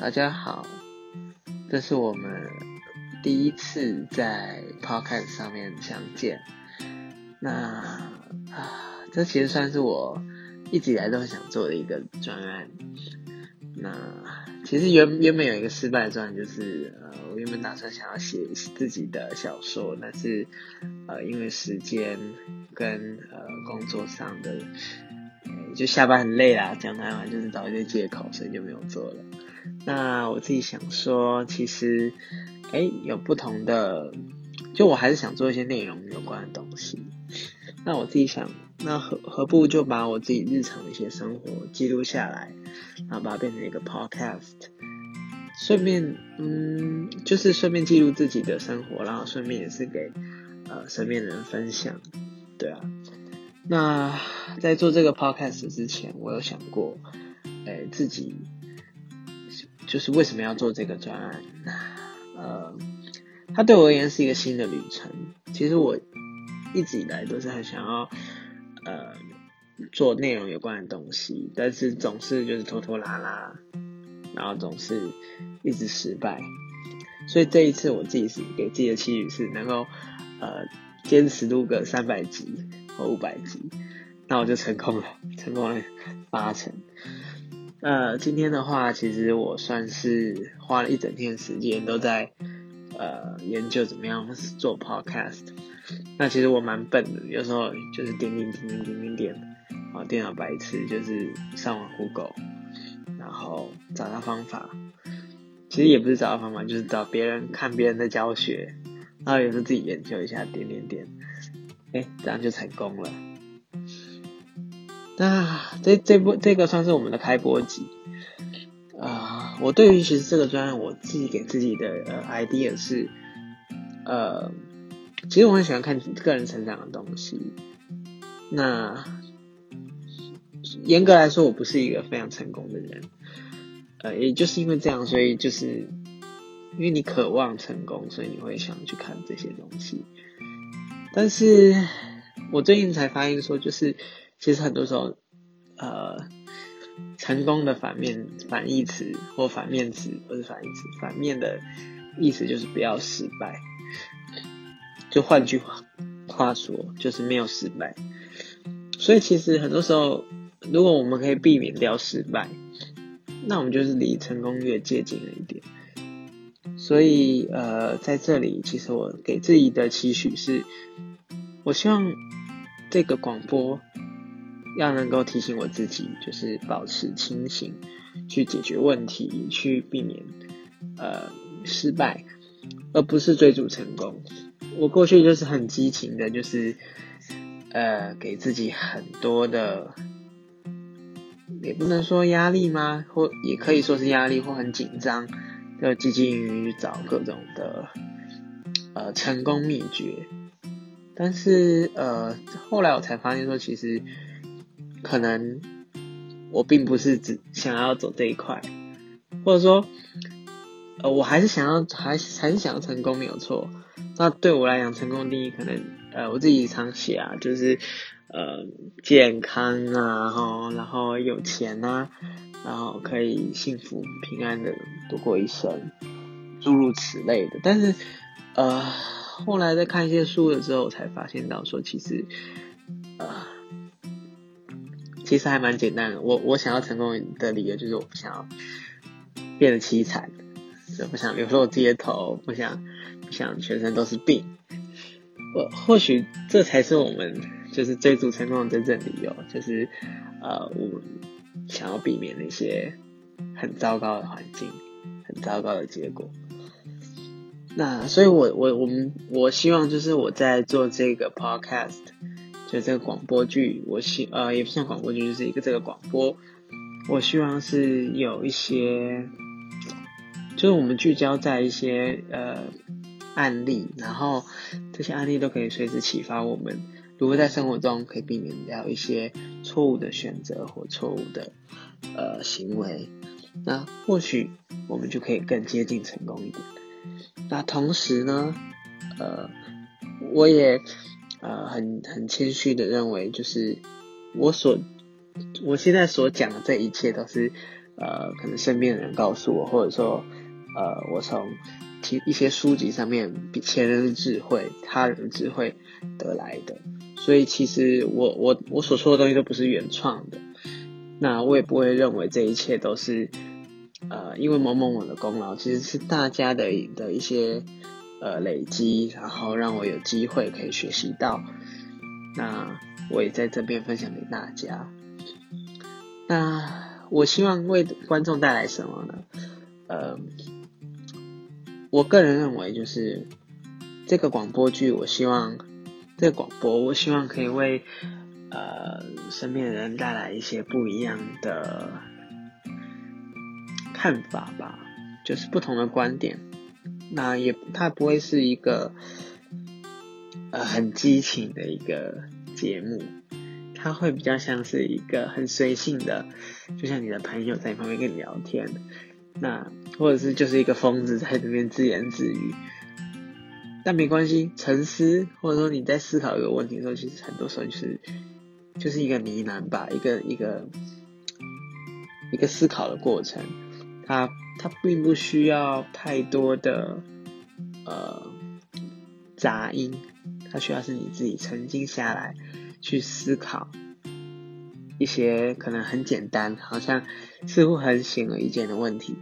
大家好，这是我们第一次在 Podcast 上面相见。那啊，这其实算是我一直以来都很想做的一个专案。那其实原原本有一个失败的专案，就是呃，我原本打算想要写自己的小说，但是呃，因为时间跟呃工作上的。就下班很累啦，讲台湾就是找一些借口，所以就没有做了。那我自己想说，其实，哎，有不同的，就我还是想做一些内容有关的东西。那我自己想，那何何不就把我自己日常的一些生活记录下来，然后把它变成一个 podcast，顺便，嗯，就是顺便记录自己的生活，然后顺便也是给呃身边的人分享，对啊。那在做这个 podcast 之前，我有想过，呃，自己就是为什么要做这个专案？呃，它对我而言是一个新的旅程。其实我一直以来都是很想要，呃，做内容有关的东西，但是总是就是拖拖拉拉，然后总是一直失败。所以这一次我自己是给自己的期许是能够，呃，坚持录个三百集。五百集，那我就成功了，成功了八成。呃，今天的话，其实我算是花了一整天时间都在呃研究怎么样做 podcast。那其实我蛮笨的，有时候就是点点点点点点点，啊，电脑白痴，就是上网 Google，然后找到方法。其实也不是找到方法，就是找别人看别人的教学，然后有时候自己研究一下，点点点。哎，这样就成功了。那这这部这个算是我们的开播集啊、我对于其实这个专案，我自己给自己的呃 idea 是，呃，其实我很喜欢看个人成长的东西。那严格来说，我不是一个非常成功的人。呃，也就是因为这样，所以就是因为你渴望成功，所以你会想去看这些东西。但是我最近才发现说，就是其实很多时候，呃，成功的反面反义词或反面词不是反义词，反面的意思就是不要失败。就换句话话说，就是没有失败。所以其实很多时候，如果我们可以避免掉失败，那我们就是离成功越接近了一点。所以，呃，在这里，其实我给自己的期许是，我希望这个广播要能够提醒我自己，就是保持清醒，去解决问题，去避免呃失败，而不是追逐成功。我过去就是很激情的，就是呃给自己很多的，也不能说压力吗？或也可以说是压力，或很紧张。就积极于找各种的呃成功秘诀，但是呃后来我才发现说，其实可能我并不是只想要走这一块，或者说呃我还是想要还是还是想要成功没有错。那对我来讲，成功的定义可能呃我自己常写啊，就是呃健康啊，然后然后有钱啊。然后可以幸福平安的度过一生，诸如此类的。但是，呃，后来在看一些书的时候，我才发现到说，其实，呃，其实还蛮简单的。我我想要成功的理由就是我不想要变得凄惨，就不想，流落街头，不想不想全身都是病。我或许这才是我们就是追逐成功的真正理由，就是呃我。想要避免那些很糟糕的环境，很糟糕的结果。那所以我，我我们我希望就是我在做这个 podcast，就这个广播剧，我希呃也不像广播剧，就是一个这个广播。我希望是有一些，就是我们聚焦在一些呃案例，然后这些案例都可以随时启发我们。如果在生活中可以避免掉一些错误的选择或错误的呃行为，那或许我们就可以更接近成功一点。那同时呢，呃，我也呃很很谦虚的认为，就是我所我现在所讲的这一切都是呃，可能身边的人告诉我，或者说呃，我从其一些书籍上面比前人的智慧、他人的智慧得来的。所以其实我我我所说的东西都不是原创的，那我也不会认为这一切都是呃，因为某某某的功劳，其实是大家的的一些呃累积，然后让我有机会可以学习到。那我也在这边分享给大家。那我希望为观众带来什么呢？呃，我个人认为就是这个广播剧，我希望这个广播，我希望可以为呃身边的人带来一些不一样的看法吧，就是不同的观点。那也它不会是一个呃很激情的一个节目。它会比较像是一个很随性的，就像你的朋友在旁边跟你聊天，那或者是就是一个疯子在这边自言自语，但没关系，沉思或者说你在思考一个问题的时候，其实很多时候就是就是一个呢喃吧，一个一个一个思考的过程，它它并不需要太多的呃杂音，它需要是你自己沉静下来。去思考一些可能很简单，好像似乎很显而易见的问题，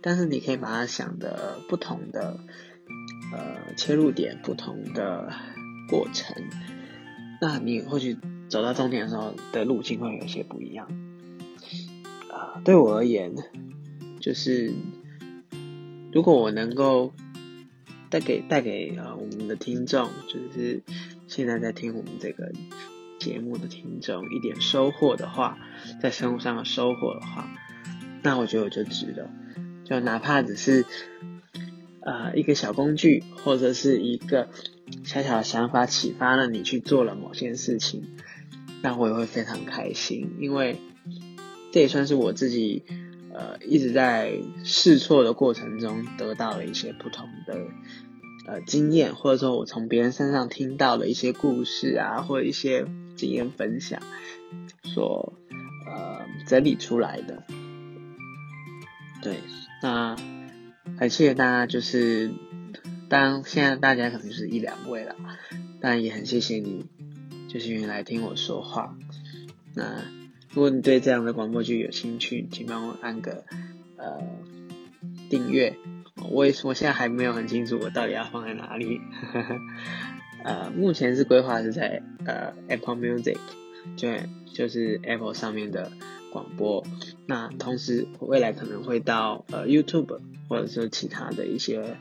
但是你可以把它想的不同的呃切入点，不同的过程，那你或许走到终点的时候的路径会有些不一样。啊、对我而言，就是如果我能够带给带给、呃、我们的听众，就是。现在在听我们这个节目的听众一点收获的话，在生活上的收获的话，那我觉得我就值了。就哪怕只是呃一个小工具，或者是一个小小的想法启发了你去做了某件事情，那我也会非常开心，因为这也算是我自己呃一直在试错的过程中得到了一些不同的。呃，经验或者说我从别人身上听到的一些故事啊，或者一些经验分享，所呃整理出来的。对，那很谢谢大家，就是当现在大家可能就是一两位了，但也很谢谢你，就是愿意来听我说话。那如果你对这样的广播剧有兴趣，请帮我按个呃订阅。我也我现在还没有很清楚我到底要放在哪里，呃，目前是规划是在呃 Apple Music，就就是 Apple 上面的广播。那同时未来可能会到呃 YouTube 或者说其他的一些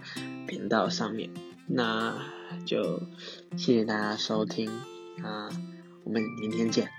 频道上面。那就谢谢大家收听那，我们明天见。